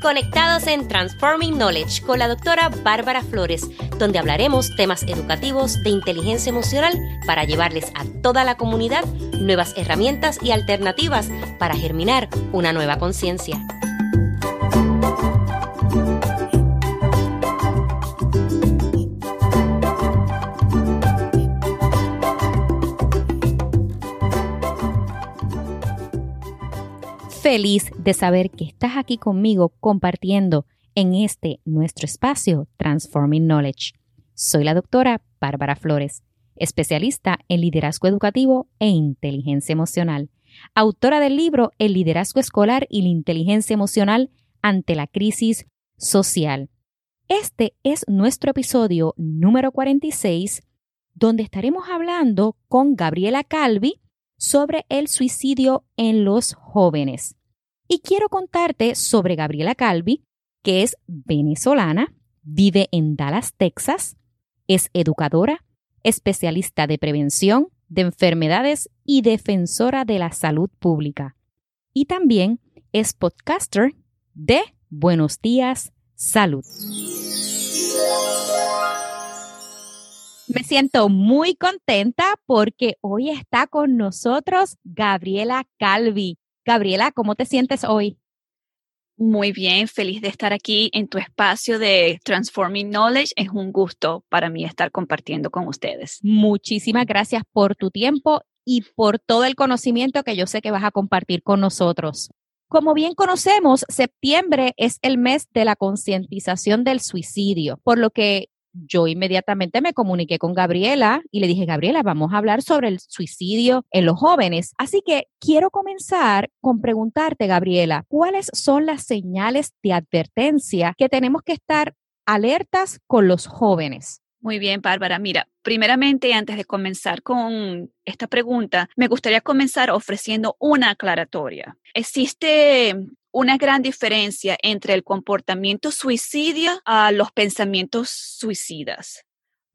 Conectados en Transforming Knowledge con la doctora Bárbara Flores, donde hablaremos temas educativos de inteligencia emocional para llevarles a toda la comunidad nuevas herramientas y alternativas para germinar una nueva conciencia. Feliz de saber que estás aquí conmigo compartiendo en este nuestro espacio Transforming Knowledge. Soy la doctora Bárbara Flores, especialista en liderazgo educativo e inteligencia emocional, autora del libro El liderazgo escolar y la inteligencia emocional ante la crisis social. Este es nuestro episodio número 46, donde estaremos hablando con Gabriela Calvi sobre el suicidio en los jóvenes. Y quiero contarte sobre Gabriela Calvi, que es venezolana, vive en Dallas, Texas, es educadora, especialista de prevención de enfermedades y defensora de la salud pública. Y también es podcaster de Buenos Días, Salud. Me siento muy contenta porque hoy está con nosotros Gabriela Calvi. Gabriela, ¿cómo te sientes hoy? Muy bien, feliz de estar aquí en tu espacio de Transforming Knowledge. Es un gusto para mí estar compartiendo con ustedes. Muchísimas gracias por tu tiempo y por todo el conocimiento que yo sé que vas a compartir con nosotros. Como bien conocemos, septiembre es el mes de la concientización del suicidio, por lo que yo inmediatamente me comuniqué con Gabriela y le dije, Gabriela, vamos a hablar sobre el suicidio en los jóvenes. Así que quiero comenzar con preguntarte, Gabriela, ¿cuáles son las señales de advertencia que tenemos que estar alertas con los jóvenes? Muy bien, Bárbara. Mira, primeramente, antes de comenzar con esta pregunta, me gustaría comenzar ofreciendo una aclaratoria. Existe una gran diferencia entre el comportamiento suicidio a los pensamientos suicidas.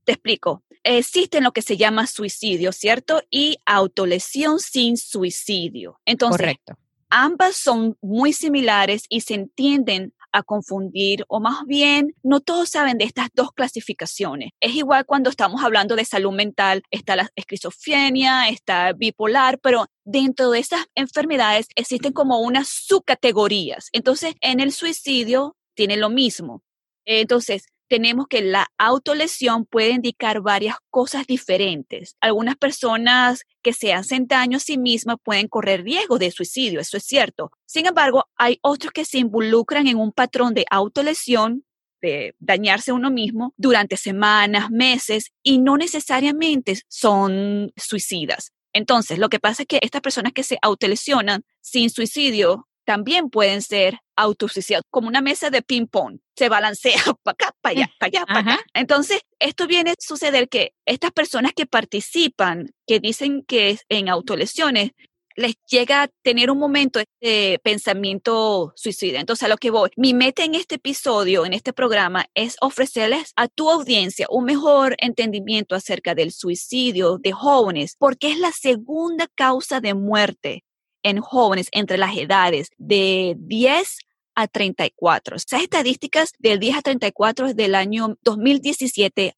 Te explico. Existe lo que se llama suicidio, ¿cierto? Y autolesión sin suicidio. Entonces, Correcto. ambas son muy similares y se entienden a confundir o más bien no todos saben de estas dos clasificaciones. Es igual cuando estamos hablando de salud mental, está la esquizofrenia, está bipolar, pero dentro de esas enfermedades existen como unas subcategorías. Entonces, en el suicidio tiene lo mismo. Entonces, tenemos que la autolesión puede indicar varias cosas diferentes. Algunas personas que se hacen daño a sí mismas pueden correr riesgo de suicidio, eso es cierto. Sin embargo, hay otros que se involucran en un patrón de autolesión de dañarse uno mismo durante semanas, meses y no necesariamente son suicidas. Entonces, lo que pasa es que estas personas que se autolesionan sin suicidio también pueden ser autosuicidados, como una mesa de ping-pong. Se balancea para acá, para allá, para allá, para acá. Entonces, esto viene a suceder que estas personas que participan, que dicen que en autolesiones, les llega a tener un momento de pensamiento suicida. Entonces, a lo que voy, mi meta en este episodio, en este programa, es ofrecerles a tu audiencia un mejor entendimiento acerca del suicidio de jóvenes, porque es la segunda causa de muerte en jóvenes entre las edades de 10 a 34. Esas estadísticas del 10 a 34 es del año 2017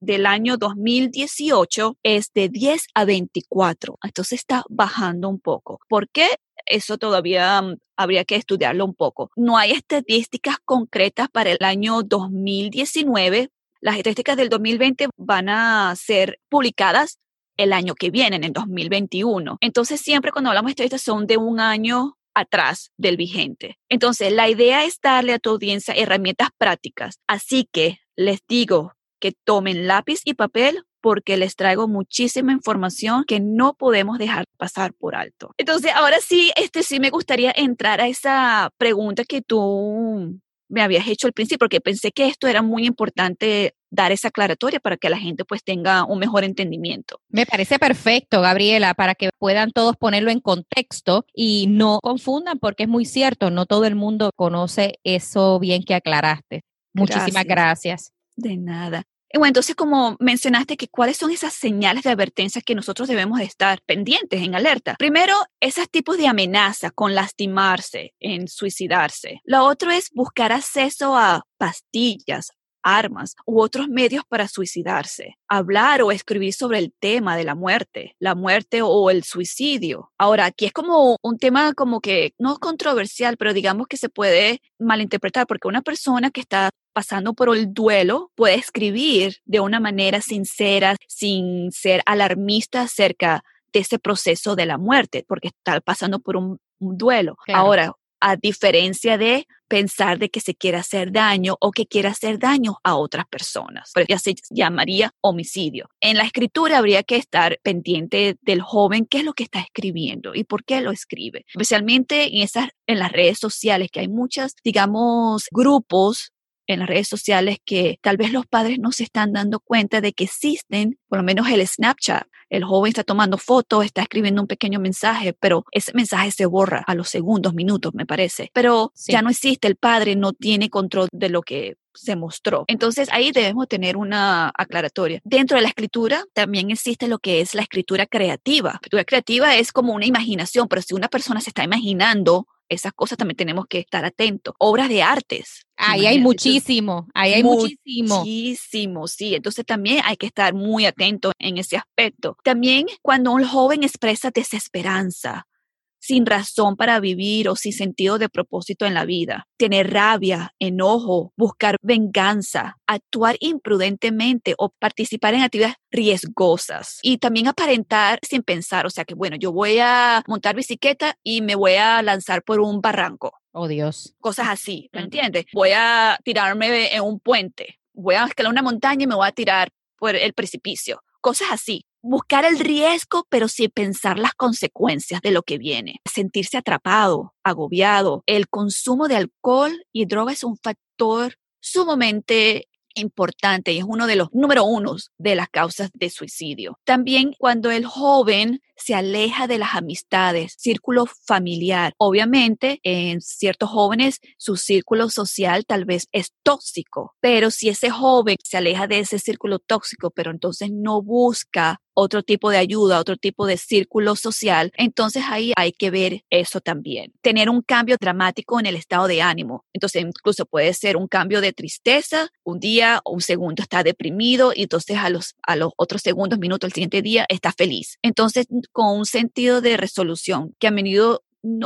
del año 2018 es de 10 a 24. Entonces está bajando un poco. ¿Por qué? Eso todavía mm, habría que estudiarlo un poco. No hay estadísticas concretas para el año 2019. Las estadísticas del 2020 van a ser publicadas el año que viene, en el 2021. Entonces, siempre cuando hablamos de estadísticas son de un año atrás del vigente. Entonces, la idea es darle a tu audiencia herramientas prácticas. Así que les digo que tomen lápiz y papel porque les traigo muchísima información que no podemos dejar pasar por alto. Entonces, ahora sí, este sí me gustaría entrar a esa pregunta que tú me habías hecho al principio, porque pensé que esto era muy importante dar esa aclaratoria para que la gente pues tenga un mejor entendimiento. Me parece perfecto, Gabriela, para que puedan todos ponerlo en contexto y no confundan porque es muy cierto, no todo el mundo conoce eso bien que aclaraste. Muchísimas gracias. De nada. Bueno, entonces como mencionaste que cuáles son esas señales de advertencia que nosotros debemos de estar pendientes, en alerta. Primero, esos tipos de amenazas con lastimarse, en suicidarse. Lo otro es buscar acceso a pastillas, armas u otros medios para suicidarse, hablar o escribir sobre el tema de la muerte, la muerte o el suicidio. Ahora, aquí es como un tema como que no es controversial, pero digamos que se puede malinterpretar porque una persona que está pasando por el duelo puede escribir de una manera sincera, sin ser alarmista acerca de ese proceso de la muerte, porque está pasando por un, duelo. Ahora, a diferencia de pensar de que se quiere hacer daño o que quiere hacer daño a otras personas. Pero ya se llamaría homicidio. En la escritura habría que estar pendiente del joven qué es lo que está escribiendo y por qué lo escribe. Especialmente en esas en las redes sociales que hay muchas, digamos, grupos en las redes sociales que tal vez los padres no se están dando cuenta de que existen, por lo menos el Snapchat. El joven está tomando fotos, está escribiendo un pequeño mensaje, pero ese mensaje se borra a los segundos, minutos, me parece. Pero ya no existe, el padre no tiene control de lo que se mostró. Entonces ahí debemos tener una aclaratoria. Dentro de la escritura también existe lo que es la escritura creativa. La escritura creativa es como una imaginación, pero si una persona se está imaginando esas cosas también tenemos que estar atentos. Obras de artes. Ahí hay muchísimo, ahí hay muchísimo. Muchísimo, sí. Entonces también hay que estar muy atento en ese aspecto. También cuando un joven expresa desesperanza, sin razón para vivir o sin sentido de propósito en la vida. Tener rabia, enojo, buscar venganza, actuar imprudentemente o participar en actividades riesgosas y también aparentar sin pensar, o sea que bueno, yo voy a montar bicicleta y me voy a lanzar por un barranco. Oh Dios. Cosas así, ¿me entiendes? Voy a tirarme en un puente, voy a escalar una montaña y me voy a tirar por el precipicio. Cosas así buscar el riesgo, pero sin pensar las consecuencias de lo que viene. Sentirse atrapado, agobiado. El consumo de alcohol y droga es un factor sumamente importante y es uno de los número unos de las causas de suicidio. También cuando el joven se aleja de las amistades, círculo familiar. Obviamente, en ciertos jóvenes su círculo social tal vez es tóxico, pero si ese joven se aleja de ese círculo tóxico, pero entonces no busca otro tipo de ayuda, otro tipo de círculo social, entonces ahí hay que ver eso también. Tener un cambio dramático en el estado de ánimo. Entonces incluso puede ser un cambio de tristeza, un día o un segundo está deprimido y entonces a los, a los otros segundos, minutos, el siguiente día está feliz. Entonces con un sentido de resolución que a menudo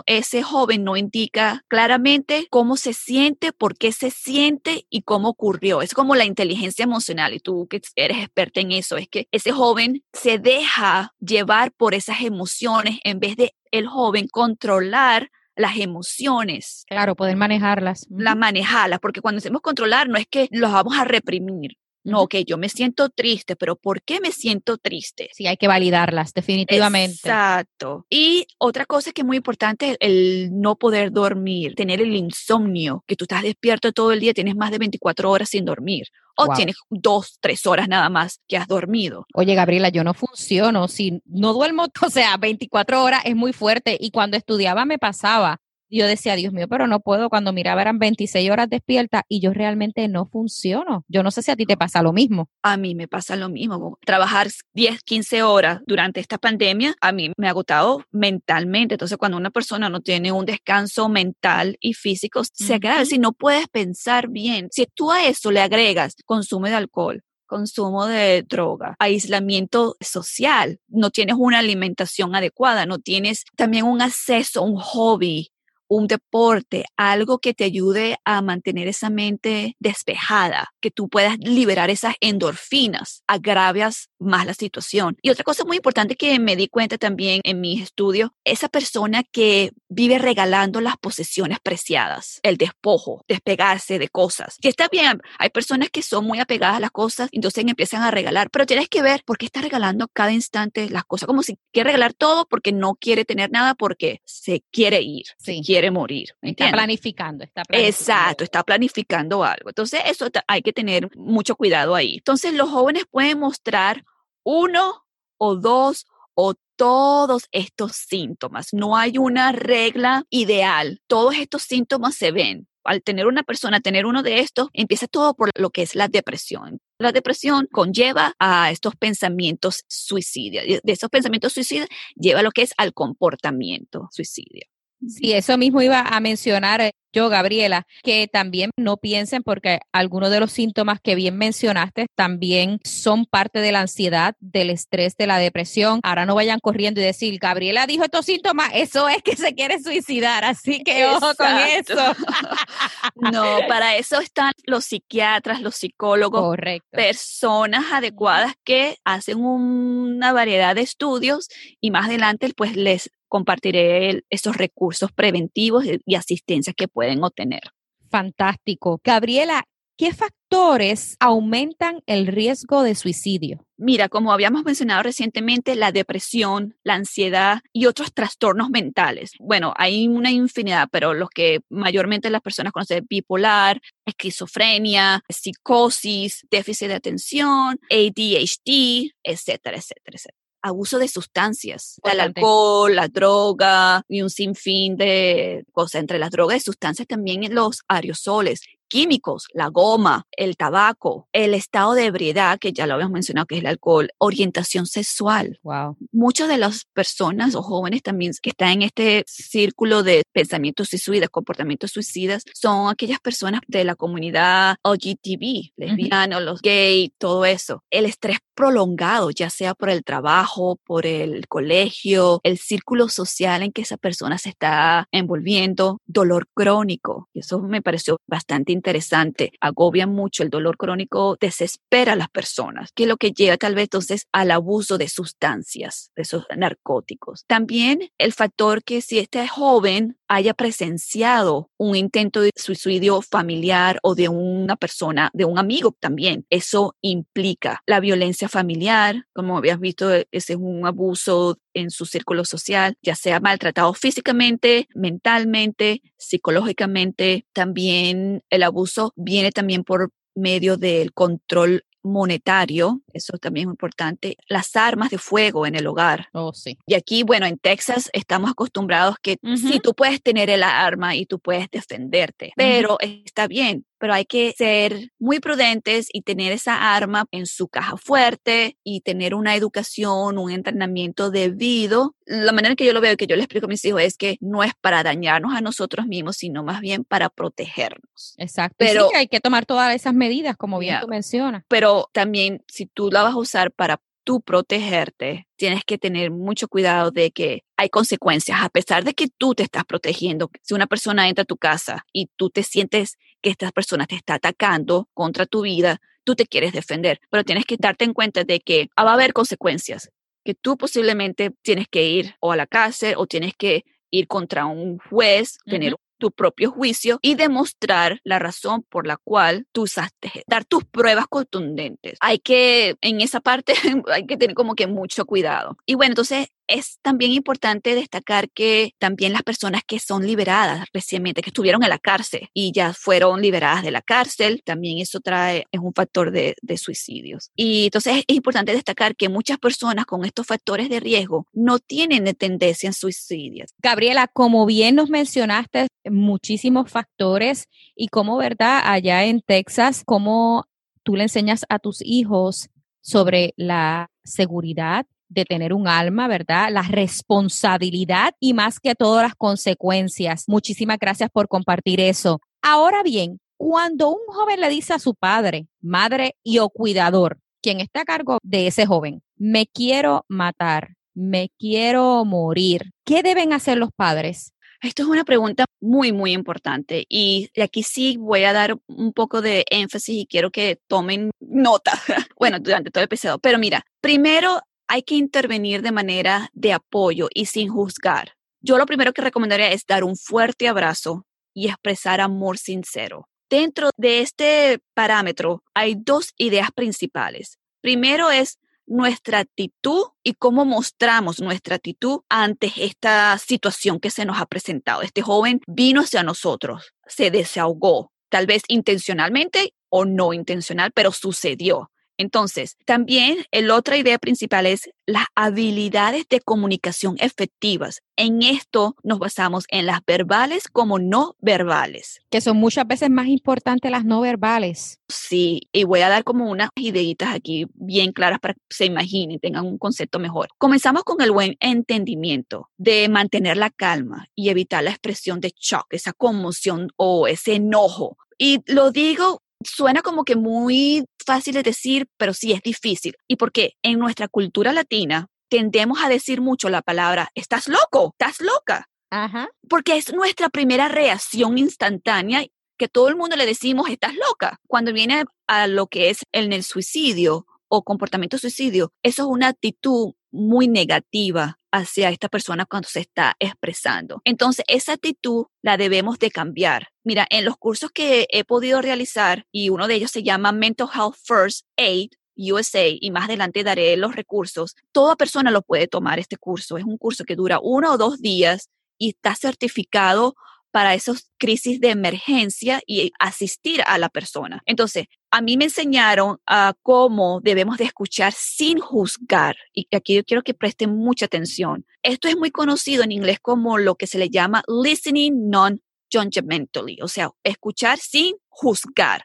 ese joven no indica claramente cómo se siente, por qué se siente y cómo ocurrió. Es como la inteligencia emocional y tú que eres experta en eso, es que ese joven se deja llevar por esas emociones en vez de el joven controlar las emociones. Claro, poder manejarlas. Las manejarlas, porque cuando decimos controlar no es que los vamos a reprimir, no, que yo me siento triste, pero ¿por qué me siento triste? Sí, hay que validarlas, definitivamente. Exacto. Y otra cosa que es muy importante es el no poder dormir, tener el insomnio, que tú estás despierto todo el día, tienes más de 24 horas sin dormir. O tienes dos, tres horas nada más que has dormido. Oye, Gabriela, yo no funciono. Si no duermo, o sea, 24 horas es muy fuerte. Y cuando estudiaba me pasaba yo decía, Dios mío, pero no puedo. Cuando miraba eran 26 horas despierta y yo realmente no funciono. Yo no sé si a ti te pasa lo mismo. A mí me pasa lo mismo. Trabajar 10, 15 horas durante esta pandemia, a mí me ha agotado mentalmente. Entonces, cuando una persona no tiene un descanso mental y físico, se agrava. Si no puedes pensar bien, si tú a eso le agregas consumo de alcohol, consumo de droga, aislamiento social, no tienes una alimentación adecuada, no tienes también un acceso, un hobby, un deporte, algo que te ayude a mantener esa mente despejada, que tú puedas liberar esas endorfinas, agravias más la situación. Y otra cosa muy importante que me di cuenta también en mis estudios, esa persona que vive regalando las posesiones preciadas, el despojo, despegarse de cosas. Que está bien, hay personas que son muy apegadas a las cosas, entonces empiezan a regalar, pero tienes que ver por qué está regalando cada instante las cosas, como si quiere regalar todo porque no quiere tener nada, porque se quiere ir, se quiere morir. Está planificando, está planificando. Exacto, está planificando algo. Entonces, eso hay que tener mucho cuidado ahí. Entonces, los jóvenes pueden mostrar uno o dos o todos estos síntomas. No hay una regla ideal. Todos estos síntomas se ven. al tener una persona, tener uno de estos, empieza todo por lo que es la depresión. La depresión conlleva a estos pensamientos suicidas. De esos pensamientos suicidas lleva a lo que es al comportamiento suicidio. Sí, eso mismo iba a mencionar eh, yo, Gabriela, que también no piensen porque algunos de los síntomas que bien mencionaste también son parte de la ansiedad, del estrés, de la depresión. Ahora no vayan corriendo y decir, Gabriela dijo estos síntomas, eso es que se quiere suicidar, así que ojo con eso. no, para eso están los psiquiatras, los psicólogos, Correcto. personas adecuadas que hacen una variedad de estudios y más adelante pues les compartiré esos recursos preventivos y asistencia que pueden obtener. Fantástico. Gabriela, ¿qué factores aumentan el riesgo de suicidio? Mira, como habíamos mencionado recientemente, la depresión, la ansiedad y otros trastornos mentales. Bueno, hay una infinidad, pero los que mayormente las personas conocen, bipolar, esquizofrenia, psicosis, déficit de atención, ADHD, etcétera, etcétera, etcétera abuso de sustancias, el alcohol, la droga y un sinfín de cosas. Entre las drogas y sustancias también los aerosoles, químicos, la goma, el tabaco, el estado de ebriedad, que ya lo habíamos mencionado, que es el alcohol, orientación sexual. Wow. Muchas de las personas o jóvenes también que están en este círculo de pensamientos suicidas, comportamientos suicidas, son aquellas personas de la comunidad LGTB, lesbianos, los gays, todo eso. El estrés prolongado, ya sea por el trabajo, por el colegio, el círculo social en que esa persona se está envolviendo, dolor crónico. Eso me pareció bastante interesante. Agobia mucho el dolor crónico, desespera a las personas, que es lo que lleva tal vez entonces al abuso de sustancias, de esos narcóticos. También el factor que si este joven haya presenciado un intento de suicidio familiar o de una persona, de un amigo también. Eso implica la violencia familiar, como habías visto, ese es un abuso en su círculo social, ya sea maltratado físicamente, mentalmente, psicológicamente. También el abuso viene también por medio del control monetario, eso también es importante, las armas de fuego en el hogar. Oh, sí. Y aquí, bueno, en Texas estamos acostumbrados que sí, tú puedes tener el arma y tú puedes defenderte, pero está bien, pero hay que ser muy prudentes y tener esa arma en su caja fuerte y tener una educación, un entrenamiento debido. La manera que yo lo veo y que yo le explico a mis hijos es que no es para dañarnos a nosotros mismos, sino más bien para protegernos. Exacto. Pero sí, hay que tomar todas esas medidas, como bien tú mencionas. Pero también si tú la vas a usar para tú protegerte, tienes que tener mucho cuidado de que hay consecuencias, a pesar de que tú te estás protegiendo. Si una persona entra a tu casa y tú te sientes que esta persona te está atacando contra tu vida, tú te quieres defender, pero tienes que darte en cuenta de que va a haber consecuencias, que tú posiblemente tienes que ir o a la cárcel o tienes que ir contra un juez, tener tu propio juicio y demostrar la razón por la cual tú usaste, dar tus pruebas contundentes. Hay que, en esa parte, hay que tener como que mucho cuidado. Y bueno, entonces es también importante destacar que también las personas que son liberadas recientemente, que estuvieron en la cárcel y ya fueron liberadas de la cárcel, también eso trae, es un factor de, de suicidios. Y entonces es importante destacar que muchas personas con estos factores de riesgo no tienen tendencia en suicidios. Gabriela, como bien nos mencionaste, muchísimos factores y como, ¿verdad? Allá en Texas, ¿cómo tú le enseñas a tus hijos sobre la seguridad de tener un alma, ¿verdad? La responsabilidad y más que todas las consecuencias. Muchísimas gracias por compartir eso. Ahora bien, cuando un joven le dice a su padre, madre y o cuidador, quien está a cargo de ese joven, me quiero matar, me quiero morir, ¿qué deben hacer los padres? Esto es una pregunta muy, muy importante y aquí sí voy a dar un poco de énfasis y quiero que tomen nota, bueno, durante todo el episodio. Pero mira, primero hay que intervenir de manera de apoyo y sin juzgar. Yo lo primero que recomendaría es dar un fuerte abrazo y expresar amor sincero. Dentro de este parámetro hay dos ideas principales. Primero es nuestra actitud y cómo mostramos nuestra actitud ante esta situación que se nos ha presentado. Este joven vino hacia nosotros, se desahogó, tal vez intencionalmente o no intencional, pero sucedió. Entonces, también la otra idea principal es las habilidades de comunicación efectivas. En esto nos basamos en las verbales como no verbales. Que son muchas veces más importantes las no verbales. Sí, y voy a dar como unas ideitas aquí bien claras para que se imaginen, tengan un concepto mejor. Comenzamos con el buen entendimiento de mantener la calma y evitar la expresión de shock, esa conmoción o ese enojo. Y lo digo suena como que muy fácil de decir, pero sí es difícil. Y porque en nuestra cultura latina tendemos a decir mucho la palabra, estás loco, estás loca. Ajá. Porque es nuestra primera reacción instantánea que todo el mundo le decimos, estás loca. Cuando viene a lo que es el suicidio o comportamiento suicidio, eso es una actitud muy negativa hacia esta persona cuando se está expresando. Entonces, esa actitud la debemos de cambiar. Mira, en los cursos que he podido realizar, y uno de ellos se llama Mental Health First Aid, USA y más adelante daré los recursos. Toda persona lo puede tomar este curso. Es un curso que dura uno o dos días y está certificado para esas crisis de emergencia y asistir a la persona. Entonces, a mí me enseñaron a cómo debemos de escuchar sin juzgar. Y aquí yo quiero que presten mucha atención. Esto es muy conocido en inglés como lo que se le llama listening non-judgmentally, o sea, escuchar sin juzgar.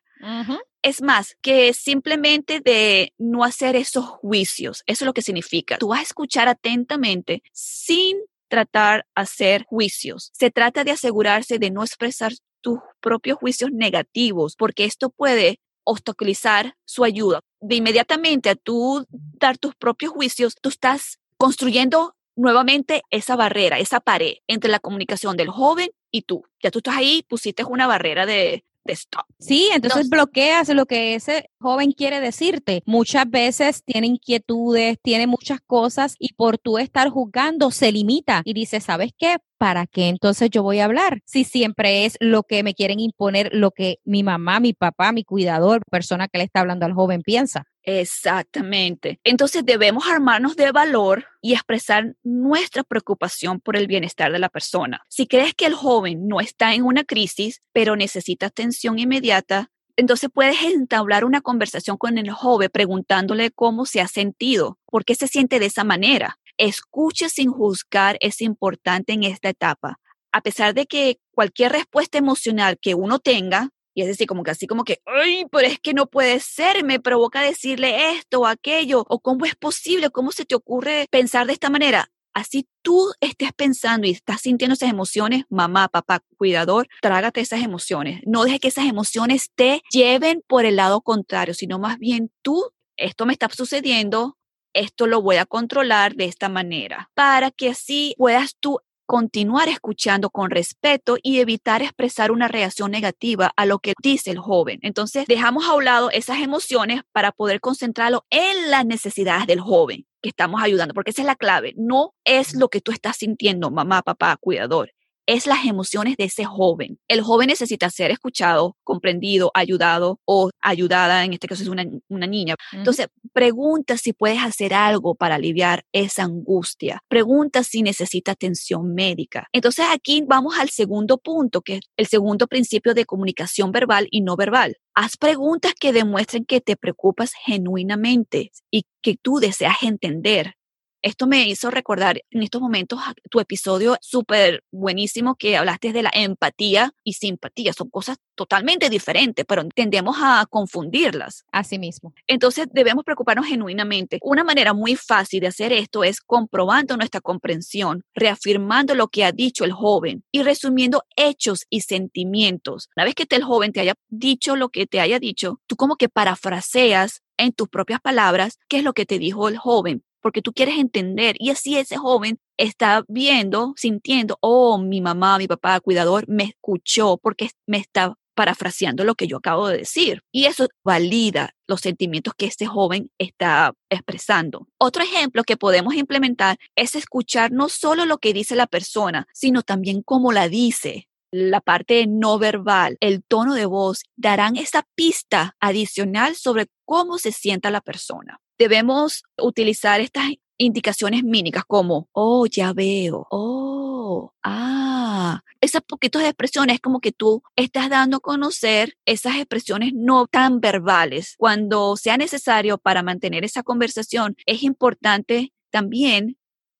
Es más, que simplemente de no hacer esos juicios. Eso es lo que significa. Tú vas a escuchar atentamente sin tratar hacer juicios. Se trata de asegurarse de no expresar tus propios juicios negativos, porque esto puede obstaculizar su ayuda. De inmediatamente a tú dar tus propios juicios, tú estás construyendo nuevamente esa barrera, esa pared entre la comunicación del joven y tú. Ya tú estás ahí, pusiste una barrera de, stop. Sí, entonces bloqueas lo que ese joven quiere decirte. Muchas veces tiene inquietudes, tiene muchas cosas y por tú estar juzgando se limita y dice, ¿sabes qué? ¿Para qué entonces yo voy a hablar? Si siempre es lo que me quieren imponer, lo que mi mamá, mi papá, mi cuidador, persona que le está hablando al joven piensa. Exactamente. Entonces debemos armarnos de valor y expresar nuestra preocupación por el bienestar de la persona. Si crees que el joven no está en una crisis, pero necesita atención inmediata, entonces puedes entablar una conversación con el joven preguntándole cómo se ha sentido, por qué se siente de esa manera. Escucha sin juzgar es importante en esta etapa. A pesar de que cualquier respuesta emocional que uno tenga y es decir, como que así como que, ay, pero es que no puede ser, me provoca decirle esto o aquello, o cómo es posible, cómo se te ocurre pensar de esta manera. Así tú estés pensando y estás sintiendo esas emociones, mamá, papá, cuidador, trágate esas emociones. No dejes que esas emociones te lleven por el lado contrario, sino más bien tú, esto me está sucediendo, esto lo voy a controlar de esta manera, para que así puedas tú continuar escuchando con respeto y evitar expresar una reacción negativa a lo que dice el joven. Entonces, dejamos a un lado esas emociones para poder concentrarlo en las necesidades del joven que estamos ayudando, porque esa es la clave. No es lo que tú estás sintiendo, mamá, papá, cuidador es las emociones de ese joven. El joven necesita ser escuchado, comprendido, ayudado o ayudada, en este caso es una, niña. Entonces, pregunta si puedes hacer algo para aliviar esa angustia. Pregunta si necesita atención médica. Entonces, aquí vamos al segundo punto, que es el segundo principio de comunicación verbal y no verbal. Haz preguntas que demuestren que te preocupas genuinamente y que tú deseas entender esto me hizo recordar en estos momentos tu episodio súper buenísimo que hablaste de la empatía y simpatía. Son cosas totalmente diferentes, pero tendemos a confundirlas. Así mismo. Entonces debemos preocuparnos genuinamente. Una manera muy fácil de hacer esto es comprobando nuestra comprensión, reafirmando lo que ha dicho el joven y resumiendo hechos y sentimientos. Una vez que el joven te haya dicho lo que te haya dicho, tú como que parafraseas en tus propias palabras qué es lo que te dijo el joven porque tú quieres entender. Y así ese joven está viendo, sintiendo, oh, mi mamá, mi papá, cuidador, me escuchó porque me está parafraseando lo que yo acabo de decir. Y eso valida los sentimientos que este joven está expresando. Otro ejemplo que podemos implementar es escuchar no solo lo que dice la persona, sino también cómo la dice. La parte no verbal, el tono de voz, darán esa pista adicional sobre cómo se sienta la persona debemos utilizar estas indicaciones mínicas como, oh, ya veo, oh, ah, esas poquitas expresiones es como que tú estás dando a conocer esas expresiones no tan verbales. Cuando sea necesario para mantener esa conversación, es importante también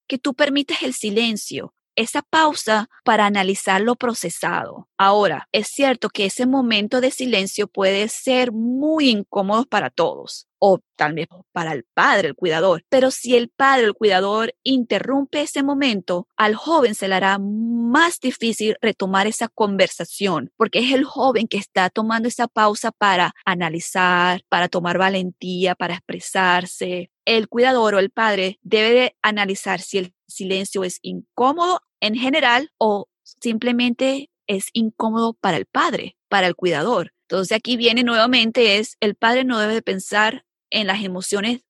que tú permites el silencio, esa pausa para analizar lo procesado. Ahora, es cierto que ese momento de silencio puede ser muy incómodo para todos o tal vez para el padre, el cuidador. Pero si el padre, el cuidador, interrumpe ese momento, al joven se le hará más difícil retomar esa conversación, porque es el joven que está tomando esa pausa para analizar, para tomar valentía, para expresarse. El cuidador o el padre debe analizar si el silencio es incómodo en general o simplemente es incómodo para el padre, para el cuidador. Entonces aquí viene nuevamente es el padre no debe pensar en las emociones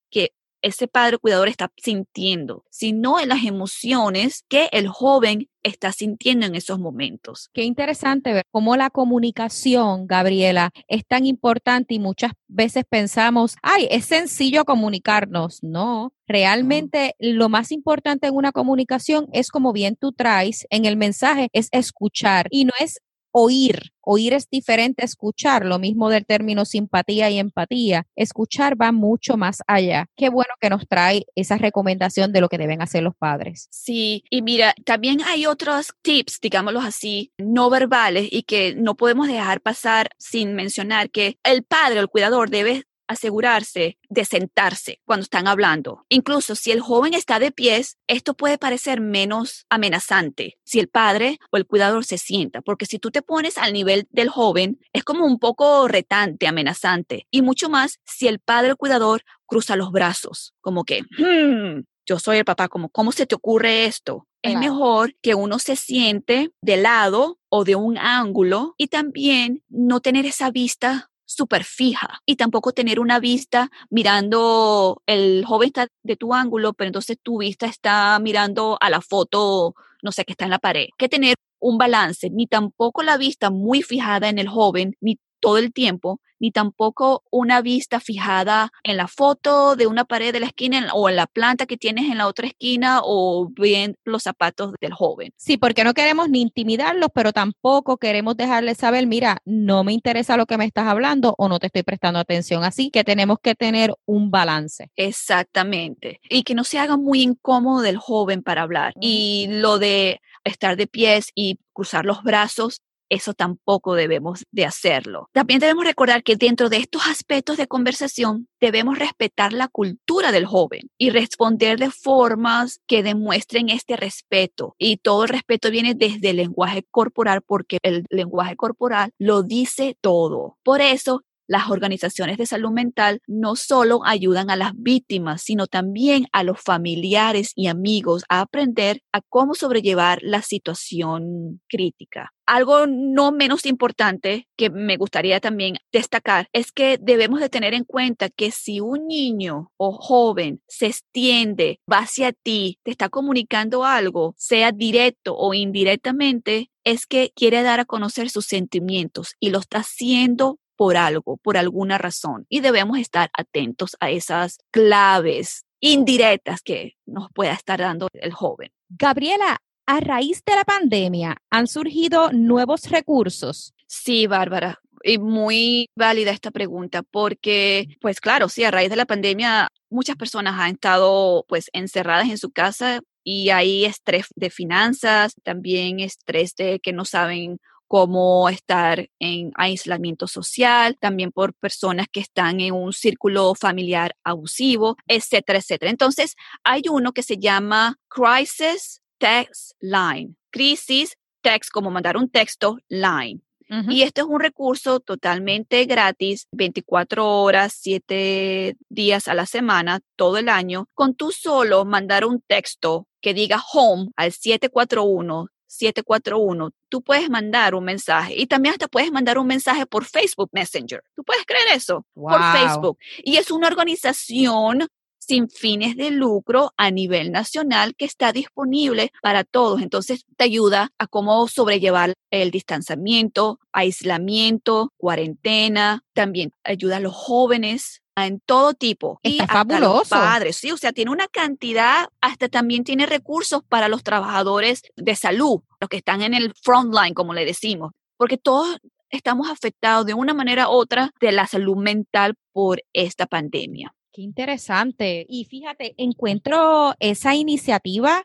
ese padre cuidador está sintiendo, sino en las emociones que el joven está sintiendo en esos momentos. Qué interesante ver cómo la comunicación, Gabriela, es tan importante y muchas veces pensamos, ay, es sencillo comunicarnos. No, realmente lo más importante en una comunicación es como bien tú traes en el mensaje, es escuchar y no es oír. Oír es diferente a escuchar, lo mismo del término simpatía y empatía. Escuchar va mucho más allá. Qué bueno que nos trae esa recomendación de lo que deben hacer los padres. Sí, y mira, también hay otros tips, digámoslo así, no verbales y que no podemos dejar pasar sin mencionar que el padre, el cuidador, debe asegurarse de sentarse cuando están hablando. Incluso si el joven está de pies, esto puede parecer menos amenazante si el padre o el cuidador se sienta, porque si tú te pones al nivel del joven, es como un poco retante, amenazante, y mucho más si el padre o el cuidador cruza los brazos, como que, hmm, yo soy el papá, como, ¿cómo se te ocurre esto? Es mejor que uno se siente de lado o de un ángulo y también no tener esa vista súper fija y tampoco tener una vista mirando, el joven está de tu ángulo, pero entonces tu vista está mirando a la foto, no sé, que está en la pared. Que tener un balance, ni tampoco la vista muy fijada en el joven, ni todo el tiempo, ni tampoco una vista fijada en la foto de una pared de la esquina o en la planta que tienes en la otra esquina o bien los zapatos del joven. Sí, porque no queremos ni intimidarlos, pero tampoco queremos dejarles saber, mira, no me interesa lo que me estás hablando o no te estoy prestando atención. Así que tenemos que tener un balance. Exactamente. Y que no se haga muy incómodo del joven para hablar. Y lo de estar de pies y cruzar los brazos eso tampoco debemos de hacerlo. También debemos recordar que dentro de estos aspectos de conversación debemos respetar la cultura del joven y responder de formas que demuestren este respeto. Y todo el respeto viene desde el lenguaje corporal porque el lenguaje corporal lo dice todo. Por eso las organizaciones de salud mental no solo ayudan a las víctimas, sino también a los familiares y amigos a aprender a cómo sobrellevar la situación crítica. Algo no menos importante que me gustaría también destacar es que debemos de tener en cuenta que si un niño o joven se extiende, va hacia ti, te está comunicando algo, sea directo o indirectamente, es que quiere dar a conocer sus sentimientos y lo está haciendo por algo, por alguna razón. Y debemos estar atentos a esas claves indirectas que nos pueda estar dando el joven. Gabriela, a raíz de la pandemia, ¿han surgido nuevos recursos? Sí, Bárbara. Y muy válida esta pregunta porque, pues claro, sí, a raíz de la pandemia muchas personas han estado pues encerradas en su casa y hay estrés de finanzas, también estrés de que no saben cómo estar en aislamiento social, también por personas que están en un círculo familiar abusivo, etcétera, etcétera. Entonces, hay uno que se llama Crisis Text Line. Crisis Text, como mandar un texto, line. Y este es un recurso totalmente gratis, 24 horas, 7 días a la semana, todo el año, con tú solo mandar un texto que diga home al 741 741, tú puedes mandar un mensaje y también hasta puedes mandar un mensaje por Facebook Messenger. ¿Tú puedes creer eso? Por Facebook. Y es una organización sin fines de lucro a nivel nacional que está disponible para todos. Entonces te ayuda a cómo sobrellevar el distanciamiento, aislamiento, cuarentena, también ayuda a los jóvenes en todo tipo. y hasta los padres, sí, o sea, tiene una cantidad, hasta también tiene recursos para los trabajadores de salud, los que están en el front line, como le decimos, porque todos estamos afectados de una manera u otra de la salud mental por esta pandemia. Qué interesante. Y fíjate, encuentro esa iniciativa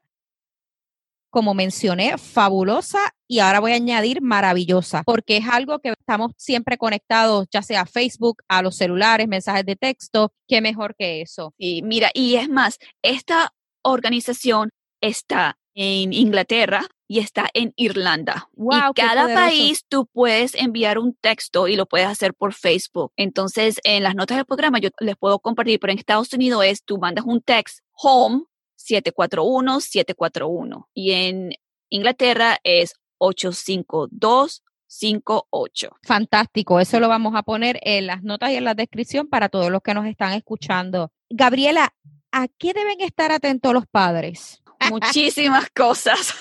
como mencioné, fabulosa y ahora voy a añadir maravillosa, porque es algo que estamos siempre conectados, ya sea a Facebook, a los celulares, mensajes de texto, qué mejor que eso. Y mira, y es más, esta organización está en Inglaterra y está en Irlanda. Wow, y cada país tú puedes enviar un texto y lo puedes hacer por Facebook. Entonces, en las notas del programa yo les puedo compartir, pero en Estados Unidos es tú mandas un text home 741-741 y en Inglaterra es 85258. Fantástico, eso lo vamos a poner en las notas y en la descripción para todos los que nos están escuchando. Gabriela, ¿a qué deben estar atentos los padres? Muchísimas cosas,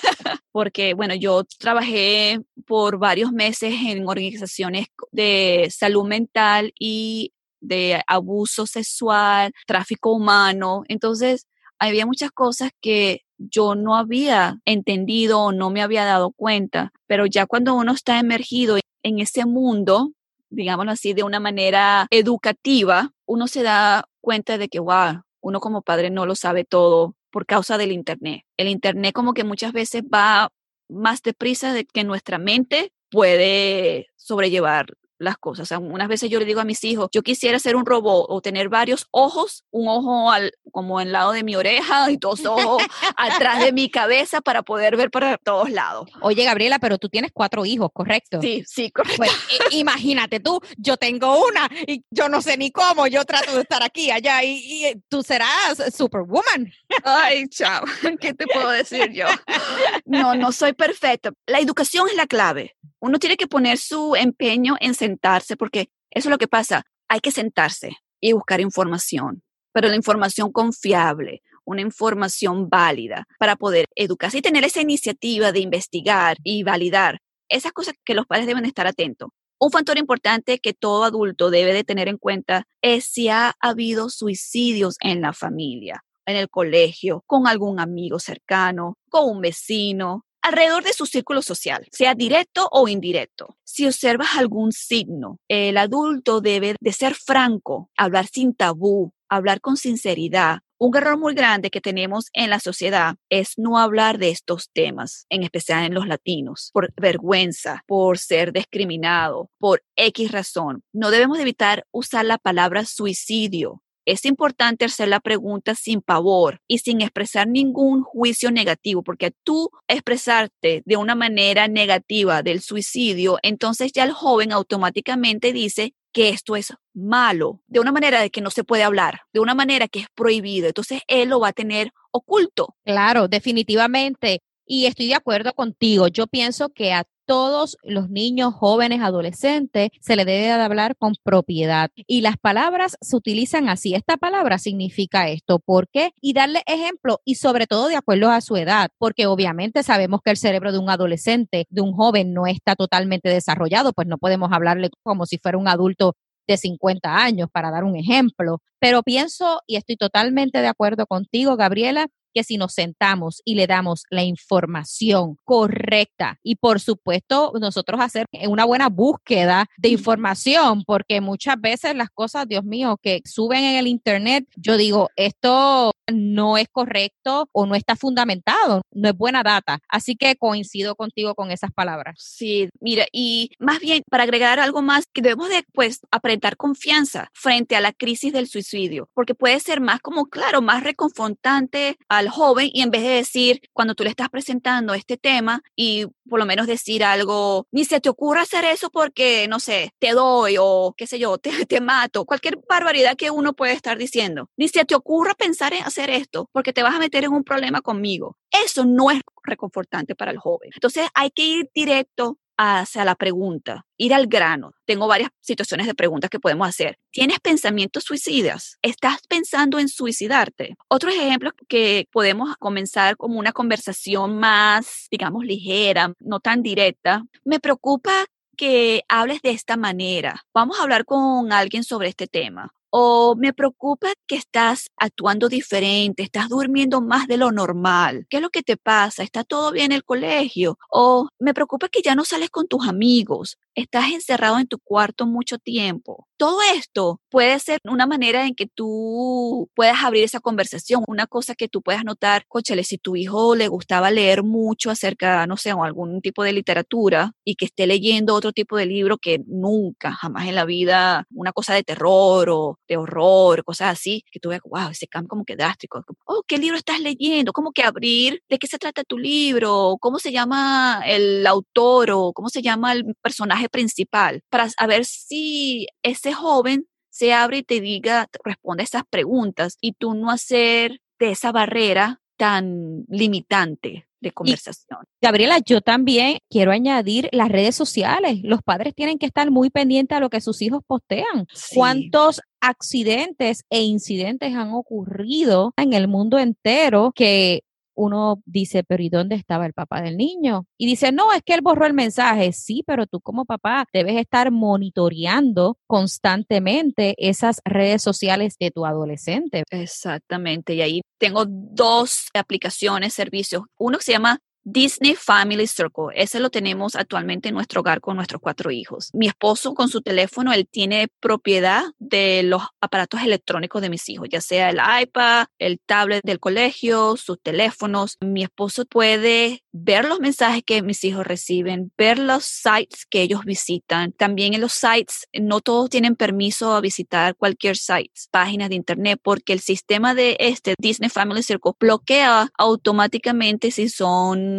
porque bueno, yo trabajé por varios meses en organizaciones de salud mental y de abuso sexual, tráfico humano. Entonces, había muchas cosas que yo no había entendido o no me había dado cuenta, pero ya cuando uno está emergido en ese mundo, digámoslo así, de una manera educativa, uno se da cuenta de que, wow, uno como padre no lo sabe todo por causa del Internet. El Internet como que muchas veces va más deprisa de que nuestra mente puede sobrellevar las cosas. O sea, unas veces yo le digo a mis hijos, yo quisiera ser un robot o tener varios ojos, un ojo al, como en lado de mi oreja y dos ojos atrás de mi cabeza para poder ver para todos lados. Oye, Gabriela, pero tú tienes cuatro hijos, ¿correcto? Sí, sí, correcto. Pues, imagínate tú, yo tengo una y yo no sé ni cómo, yo trato de estar aquí, allá y, y eh, tú serás superwoman. Ay, chao, ¿qué te puedo decir yo? No, no soy perfecta. La educación es la clave uno tiene que poner su empeño en sentarse, porque eso es lo que pasa. Hay que sentarse y buscar información, pero la información confiable, una información válida para poder educarse y tener esa iniciativa de investigar y validar esas cosas que los padres deben estar atentos. Un factor importante que todo adulto debe de tener en cuenta es si ha habido suicidios en la familia, en el colegio, con algún amigo cercano, con un vecino, alrededor de su círculo social, sea directo o indirecto. Si observas algún signo, el adulto debe de ser franco, hablar sin tabú, hablar con sinceridad. Un error muy grande que tenemos en la sociedad es no hablar de estos temas, en especial en los latinos, por vergüenza, por ser discriminado, por X razón. No debemos evitar usar la palabra suicidio es importante hacer la pregunta sin pavor y sin expresar ningún juicio negativo, porque tú expresarte de una manera negativa del suicidio, entonces ya el joven automáticamente dice que esto es malo, de una manera de que no se puede hablar, de una manera que es prohibido. Entonces él lo va a tener oculto. Claro, definitivamente. Y estoy de acuerdo contigo. Yo pienso que a todos los niños, jóvenes, adolescentes, se le debe de hablar con propiedad. Y las palabras se utilizan así. Esta palabra significa esto. ¿Por qué? Y darle ejemplo y sobre todo de acuerdo a su edad, porque obviamente sabemos que el cerebro de un adolescente, de un joven, no está totalmente desarrollado, pues no podemos hablarle como si fuera un adulto de 50 años, para dar un ejemplo. Pero pienso y estoy totalmente de acuerdo contigo, Gabriela, que si nos sentamos y le damos la información correcta. Y por supuesto nosotros hacer una buena búsqueda de información, porque muchas veces las cosas, Dios mío, que suben en el Internet, yo digo, esto no es correcto o no está fundamentado, no es buena data. Así que coincido contigo con esas palabras. Sí, mira, y más bien para agregar algo más, que debemos de pues aparentar confianza frente a la crisis del suicidio, porque puede ser más como, claro, más reconfortante al joven y en vez de decir, cuando tú le estás presentando este tema y por lo menos decir algo, ni se te ocurra hacer eso porque, no sé, te doy o qué sé yo, te, te mato, cualquier barbaridad que uno puede estar diciendo, ni se te ocurra pensar en hacer esto porque te vas a meter en un problema conmigo. Eso no es reconfortante para el joven. Entonces hay que ir directo hacia la pregunta, ir al grano. Tengo varias situaciones de preguntas que podemos hacer. ¿Tienes pensamientos suicidas? ¿Estás pensando en suicidarte? Otros ejemplos que podemos comenzar como una conversación más, digamos, ligera, no tan directa. Me preocupa que hables de esta manera. Vamos a hablar con alguien sobre este tema o me preocupa que estás actuando diferente, estás durmiendo más de lo normal. ¿Qué es lo que te pasa? ¿Está todo bien en el colegio? O me preocupa que ya no sales con tus amigos estás encerrado en tu cuarto mucho tiempo. Todo esto puede ser una manera en que tú puedas abrir esa conversación, una cosa que tú puedas notar, cochele, si tu hijo le gustaba leer mucho acerca, no sé, o algún tipo de literatura y que esté leyendo otro tipo de libro que nunca, jamás en la vida, una cosa de terror o de horror, cosas así, que tú veas, wow, ese cambio como que drástico. Oh, ¿qué libro estás leyendo? ¿Cómo que abrir? ¿De qué se trata tu libro? ¿Cómo se llama el autor o cómo se llama el personaje? Principal para ver si ese joven se abre y te diga, responde a esas preguntas y tú no hacer de esa barrera tan limitante de conversación. Gabriela, yo también quiero añadir las redes sociales. Los padres tienen que estar muy pendientes a lo que sus hijos postean. ¿Cuántos accidentes e incidentes han ocurrido en el mundo entero que uno dice, pero ¿y dónde estaba el papá del niño? Y dice, no, es que él borró el mensaje. Sí, pero tú como papá debes estar monitoreando constantemente esas redes sociales de tu adolescente. Exactamente. Y ahí tengo dos aplicaciones, servicios. Uno se llama Disney Family Circle, ese lo tenemos actualmente en nuestro hogar con nuestros cuatro hijos. Mi esposo con su teléfono, él tiene propiedad de los aparatos electrónicos de mis hijos, ya sea el iPad, el tablet del colegio, sus teléfonos. Mi esposo puede ver los mensajes que mis hijos reciben, ver los sites que ellos visitan. También en los sites, no todos tienen permiso a visitar cualquier site, páginas de internet, porque el sistema de este Disney Family Circle bloquea automáticamente si son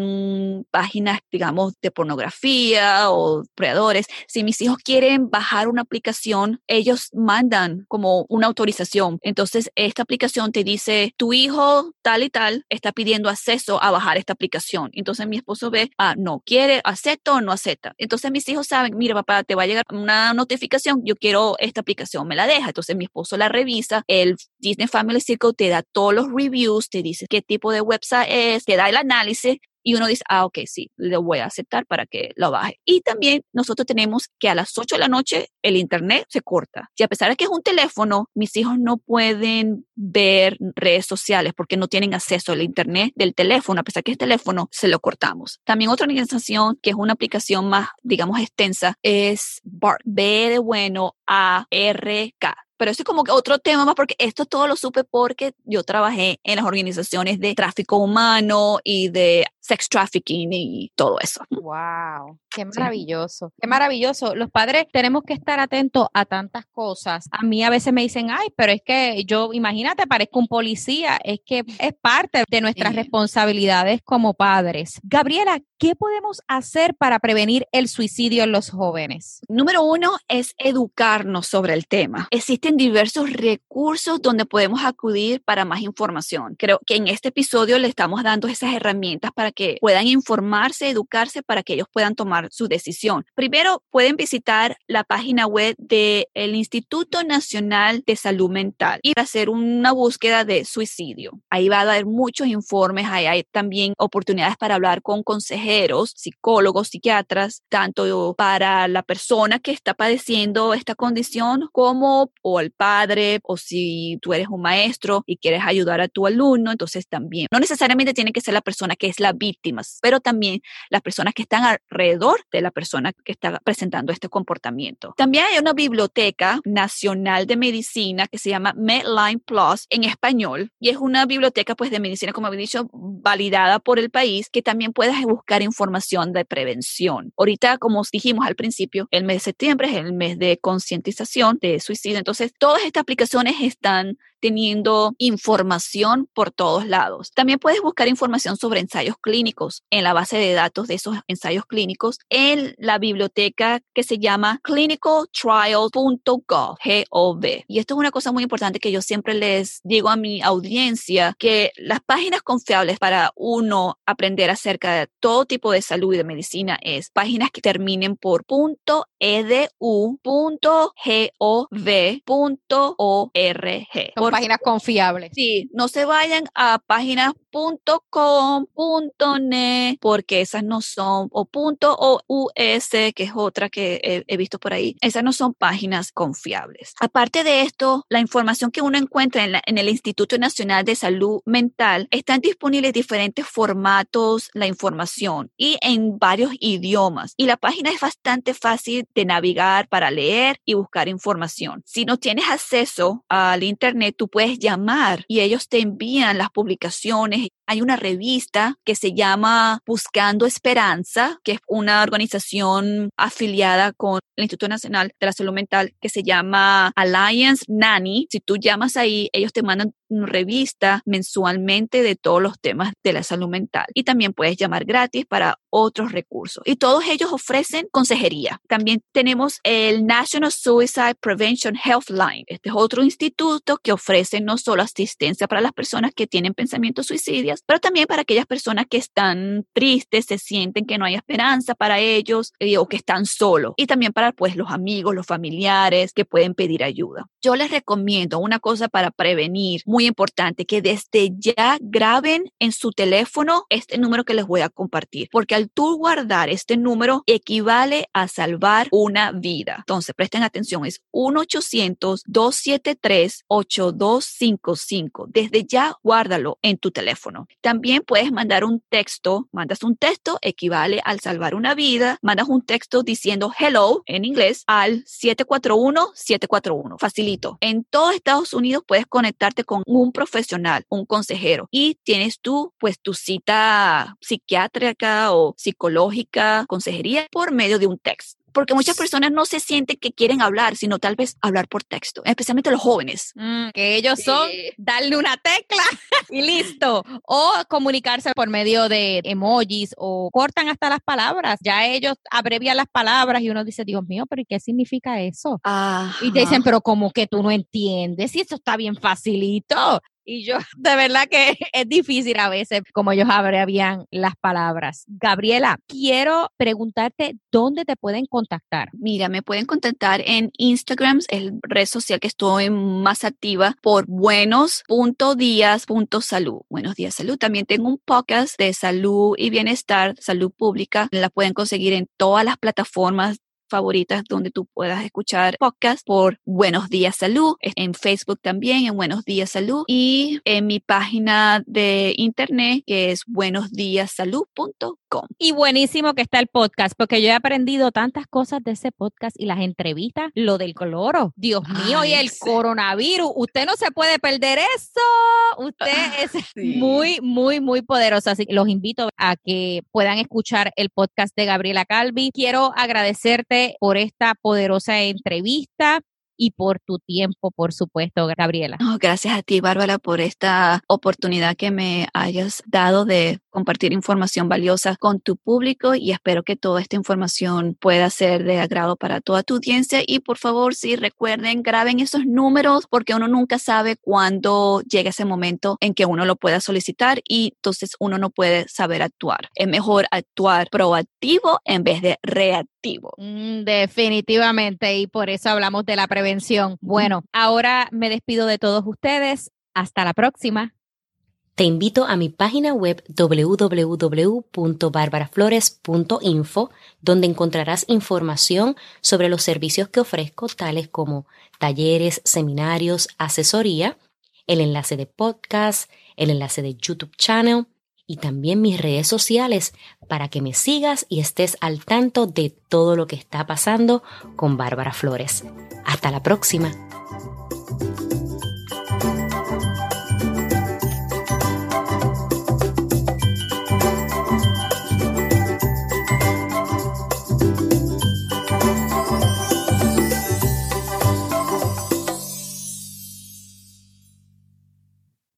páginas, digamos, de pornografía o predadores. Si mis hijos quieren bajar una aplicación, ellos mandan como una autorización. Entonces, esta aplicación te dice, tu hijo tal y tal está pidiendo acceso a bajar esta aplicación. Entonces, mi esposo ve, ah, no, quiere, acepta o no acepta. Entonces, mis hijos saben, mira, papá, te va a llegar una notificación, yo quiero esta aplicación, me la deja. Entonces, mi esposo la revisa, el Disney Family Circle te da todos los reviews, te dice qué tipo de website es, te da el análisis y uno dice, ah, ok, sí, lo voy a aceptar para que lo baje. Y también nosotros tenemos que a las 8 de la noche el internet se corta. Y a pesar de que es un teléfono, mis hijos no pueden ver redes sociales porque no tienen acceso al internet del teléfono, a pesar que es teléfono, se lo cortamos. También otra organización que es una aplicación más, digamos, extensa es B de bueno, A, R, K pero eso es como que otro tema más porque esto todo lo supe porque yo trabajé en las organizaciones de tráfico humano y de sex trafficking y todo eso. Wow, qué maravilloso, qué maravilloso. Los padres tenemos que estar atentos a tantas cosas. A mí a veces me dicen, ay, pero es que yo, imagínate, parezco un policía. Es que es parte de nuestras responsabilidades como padres. Gabriela, ¿qué podemos hacer para prevenir el suicidio en los jóvenes? Número uno es educarnos sobre el tema. Existen diversos recursos donde podemos acudir para más información. Creo que en este episodio le estamos dando esas herramientas para que puedan informarse, educarse, para que ellos puedan tomar su decisión. Primero, pueden visitar la página web del Instituto Nacional de Salud Mental y hacer una búsqueda de suicidio. Ahí va a haber muchos informes, ahí hay también oportunidades para hablar con consejeros, psicólogos, psiquiatras, tanto para la persona que está padeciendo esta condición como o el padre o si tú eres un maestro y quieres ayudar a tu alumno, entonces también. No necesariamente tiene que ser la persona que es la víctimas, pero también las personas que están alrededor de la persona que está presentando este comportamiento. También hay una biblioteca nacional de medicina que se llama Medline Plus en español y es una biblioteca pues de medicina, como he dicho, validada por el país que también puedes buscar información de prevención. Ahorita, como dijimos al principio, el mes de septiembre es el mes de concientización de suicidio, entonces todas estas aplicaciones están teniendo información por todos lados. También puedes buscar información sobre ensayos clínicos en la base de datos de esos ensayos clínicos en la biblioteca que se llama clinicaltrials.gov. Y esto es una cosa muy importante que yo siempre les digo a mi audiencia, que las páginas confiables para uno aprender acerca de todo tipo de salud y de medicina es páginas que terminen por .edu.gov.org. Son páginas confiables. Sí, no se vayan a páginas .com, .net, porque esas no son, o .us, que es otra que he, visto por ahí, esas no son páginas confiables. Aparte de esto, la información que uno encuentra en, en el Instituto Nacional de Salud Mental están disponibles diferentes formatos, la información, y en varios idiomas. Y la página es bastante fácil de navegar para leer y buscar información. Si no tienes acceso al Internet, tú puedes llamar y ellos te envían las publicaciones hay una revista que se llama Buscando Esperanza, que es una organización afiliada con el Instituto Nacional de la Salud Mental que se llama Alliance Nanny. Si tú llamas ahí, ellos te mandan una revista mensualmente de todos los temas de la salud mental. Y también puedes llamar gratis para otros recursos. Y todos ellos ofrecen consejería. También tenemos el National Suicide Prevention Health Line. Este es otro instituto que ofrece no solo asistencia para las personas que tienen pensamientos suicidios, pero también para aquellas personas que están tristes, se sienten que no hay esperanza para ellos eh, o que están solos. Y también para pues los amigos, los familiares que pueden pedir ayuda. Yo les recomiendo una cosa para prevenir, muy importante, que desde ya graben en su teléfono este número que les voy a compartir, porque al tú guardar este número equivale a salvar una vida. Entonces, presten atención, es 1-800-273-8255. Desde ya guárdalo en tu teléfono. También puedes mandar un texto, mandas un texto, equivale al salvar una vida, mandas un texto diciendo hello en inglés al 741-741. Facilito. En todos Estados Unidos puedes conectarte con un profesional, un consejero, y tienes tú, pues, tu cita psiquiátrica o psicológica, consejería por medio de un texto porque muchas personas no se sienten que quieren hablar, sino tal vez hablar por texto, especialmente los jóvenes. Mm, que ellos son darle una tecla y listo. O comunicarse por medio de emojis o cortan hasta las palabras. Ya ellos abrevian las palabras y uno dice, Dios mío, pero ¿y qué significa eso? Y te dicen, pero como que tú no entiendes y eso está bien facilito. Y yo, de verdad que es difícil a veces como ellos abrevian las palabras. Gabriela, quiero preguntarte dónde te pueden contactar. Mira, me pueden contactar en Instagram, el red social que estoy más activa por buenos.días.salud. Buenos días, salud. También tengo un podcast de salud y bienestar, salud pública. La pueden conseguir en todas las plataformas favoritas donde tú puedas escuchar podcast por Buenos Días Salud, en Facebook también en Buenos Días Salud y en mi página de internet que es buenosdiasalud.com. Y buenísimo que está el podcast porque yo he aprendido tantas cosas de ese podcast y las entrevistas, lo del cloro, Dios mío, y el coronavirus, usted no se puede perder eso, usted es muy, muy, muy poderoso, así que los invito a que puedan escuchar el podcast de Gabriela Calvi. Quiero agradecerte por esta poderosa entrevista y por tu tiempo, por supuesto, Gabriela. gracias a ti, Bárbara, por esta oportunidad que me hayas dado de compartir información valiosa con tu público y espero que toda esta información pueda ser de agrado para toda tu audiencia y por favor, sí, recuerden, graben esos números porque uno nunca sabe cuándo llega ese momento en que uno lo pueda solicitar y entonces uno no puede saber actuar. Es mejor actuar proactivo en vez de reactivo. Mm, definitivamente y por eso hablamos de la prevención. Bueno, ahora me despido de todos ustedes. Hasta la próxima. Te invito a mi página web www.barbaraflores.info, donde encontrarás información sobre los servicios que ofrezco, tales como talleres, seminarios, asesoría, el enlace de podcast, el enlace de YouTube channel y también mis redes sociales para que me sigas y estés al tanto de todo lo que está pasando con Bárbara Flores. Hasta la próxima.